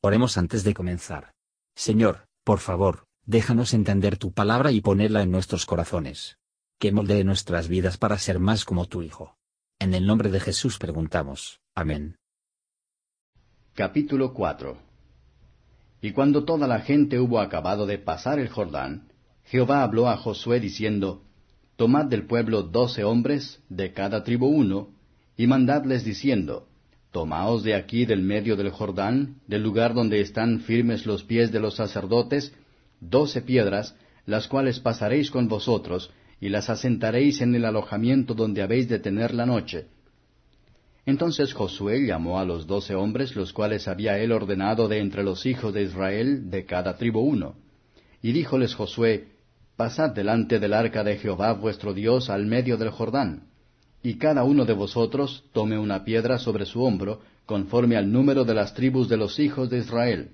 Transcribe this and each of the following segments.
Oremos antes de comenzar. Señor, por favor, déjanos entender tu palabra y ponerla en nuestros corazones. Que moldee nuestras vidas para ser más como tu Hijo. En el nombre de Jesús preguntamos. Amén. Capítulo 4 Y cuando toda la gente hubo acabado de pasar el Jordán, Jehová habló a Josué diciendo, Tomad del pueblo doce hombres, de cada tribu uno, y mandadles diciendo, Tomaos de aquí del medio del Jordán, del lugar donde están firmes los pies de los sacerdotes, doce piedras, las cuales pasaréis con vosotros, y las asentaréis en el alojamiento donde habéis de tener la noche. Entonces Josué llamó a los doce hombres, los cuales había él ordenado de entre los hijos de Israel, de cada tribu uno. Y díjoles Josué, Pasad delante del arca de Jehová vuestro Dios al medio del Jordán y cada uno de vosotros tome una piedra sobre su hombro, conforme al número de las tribus de los hijos de Israel,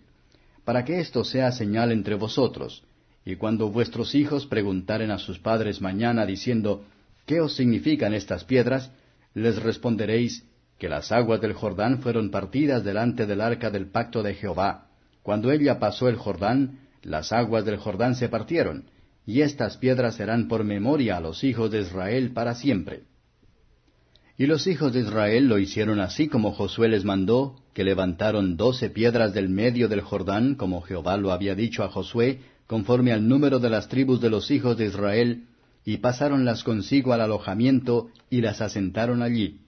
para que esto sea señal entre vosotros. Y cuando vuestros hijos preguntaren a sus padres mañana diciendo, ¿qué os significan estas piedras? les responderéis, que las aguas del Jordán fueron partidas delante del arca del pacto de Jehová. Cuando ella pasó el Jordán, las aguas del Jordán se partieron, y estas piedras serán por memoria a los hijos de Israel para siempre. Y los hijos de Israel lo hicieron así como Josué les mandó, que levantaron doce piedras del medio del Jordán, como Jehová lo había dicho a Josué, conforme al número de las tribus de los hijos de Israel, y pasáronlas consigo al alojamiento, y las asentaron allí.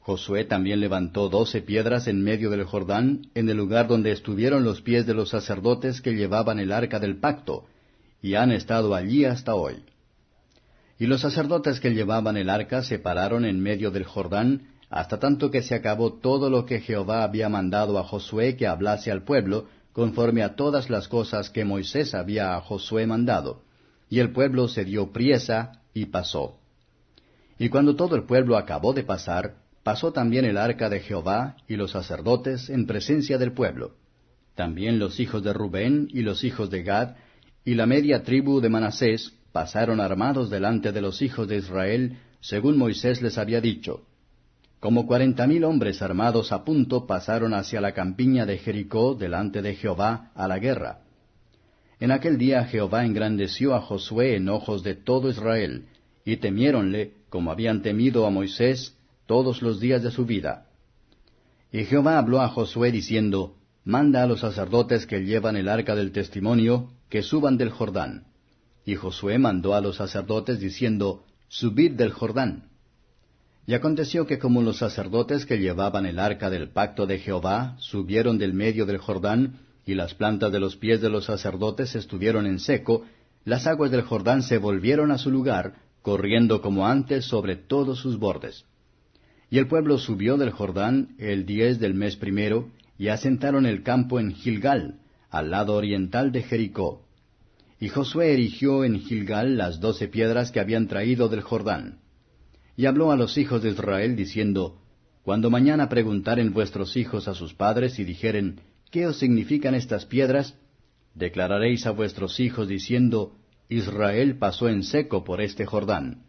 Josué también levantó doce piedras en medio del Jordán, en el lugar donde estuvieron los pies de los sacerdotes que llevaban el arca del pacto, y han estado allí hasta hoy. Y los sacerdotes que llevaban el arca se pararon en medio del Jordán, hasta tanto que se acabó todo lo que Jehová había mandado a Josué que hablase al pueblo, conforme a todas las cosas que Moisés había a Josué mandado. Y el pueblo se dio priesa y pasó. Y cuando todo el pueblo acabó de pasar, pasó también el arca de Jehová y los sacerdotes en presencia del pueblo. También los hijos de Rubén y los hijos de Gad y la media tribu de Manasés pasaron armados delante de los hijos de Israel, según Moisés les había dicho. Como cuarenta mil hombres armados a punto pasaron hacia la campiña de Jericó delante de Jehová a la guerra. En aquel día Jehová engrandeció a Josué en ojos de todo Israel, y temiéronle, como habían temido a Moisés, todos los días de su vida. Y Jehová habló a Josué diciendo, Manda a los sacerdotes que llevan el arca del testimonio, que suban del Jordán. Y Josué mandó a los sacerdotes diciendo, Subid del Jordán. Y aconteció que como los sacerdotes que llevaban el arca del pacto de Jehová subieron del medio del Jordán, y las plantas de los pies de los sacerdotes estuvieron en seco, las aguas del Jordán se volvieron a su lugar, corriendo como antes sobre todos sus bordes. Y el pueblo subió del Jordán el diez del mes primero, y asentaron el campo en Gilgal, al lado oriental de Jericó. Y Josué erigió en Gilgal las doce piedras que habían traído del Jordán. Y habló a los hijos de Israel diciendo, Cuando mañana preguntaren vuestros hijos a sus padres y dijeren, ¿qué os significan estas piedras? Declararéis a vuestros hijos diciendo, Israel pasó en seco por este Jordán.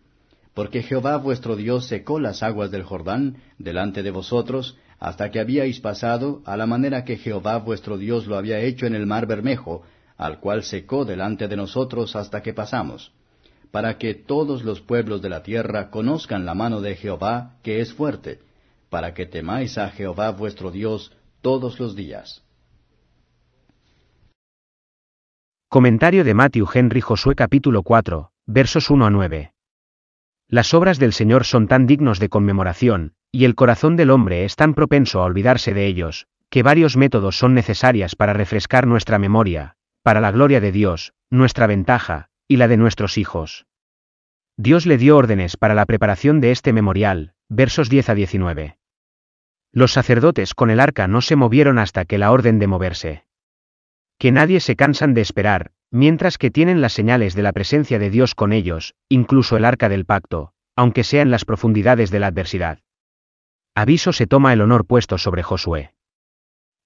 Porque Jehová vuestro Dios secó las aguas del Jordán delante de vosotros, hasta que habíais pasado, a la manera que Jehová vuestro Dios lo había hecho en el mar Bermejo, al cual secó delante de nosotros hasta que pasamos, para que todos los pueblos de la tierra conozcan la mano de Jehová, que es fuerte, para que temáis a Jehová vuestro Dios todos los días. Comentario de Matthew Henry Josué capítulo 4, versos 1 a 9. Las obras del Señor son tan dignos de conmemoración, y el corazón del hombre es tan propenso a olvidarse de ellos, que varios métodos son necesarias para refrescar nuestra memoria, para la gloria de Dios, nuestra ventaja, y la de nuestros hijos. Dios le dio órdenes para la preparación de este memorial, versos 10 a 19. Los sacerdotes con el arca no se movieron hasta que la orden de moverse. Que nadie se cansan de esperar, mientras que tienen las señales de la presencia de Dios con ellos, incluso el arca del pacto, aunque sea en las profundidades de la adversidad. Aviso se toma el honor puesto sobre Josué.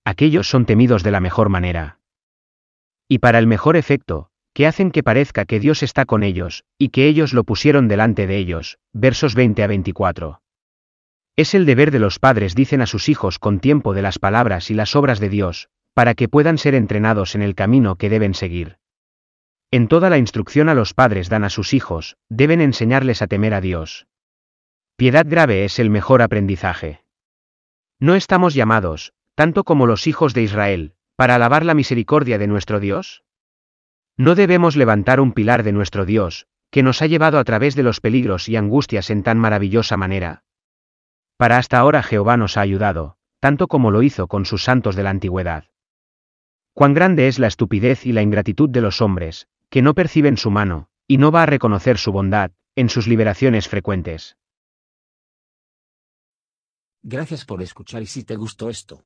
Aquellos son temidos de la mejor manera y para el mejor efecto, que hacen que parezca que Dios está con ellos, y que ellos lo pusieron delante de ellos. Versos 20 a 24. Es el deber de los padres dicen a sus hijos con tiempo de las palabras y las obras de Dios, para que puedan ser entrenados en el camino que deben seguir. En toda la instrucción a los padres dan a sus hijos, deben enseñarles a temer a Dios. Piedad grave es el mejor aprendizaje. No estamos llamados, tanto como los hijos de Israel, para alabar la misericordia de nuestro Dios. No debemos levantar un pilar de nuestro Dios, que nos ha llevado a través de los peligros y angustias en tan maravillosa manera. Para hasta ahora Jehová nos ha ayudado, tanto como lo hizo con sus santos de la antigüedad. Cuán grande es la estupidez y la ingratitud de los hombres, que no perciben su mano, y no va a reconocer su bondad, en sus liberaciones frecuentes. Gracias por escuchar y si te gustó esto,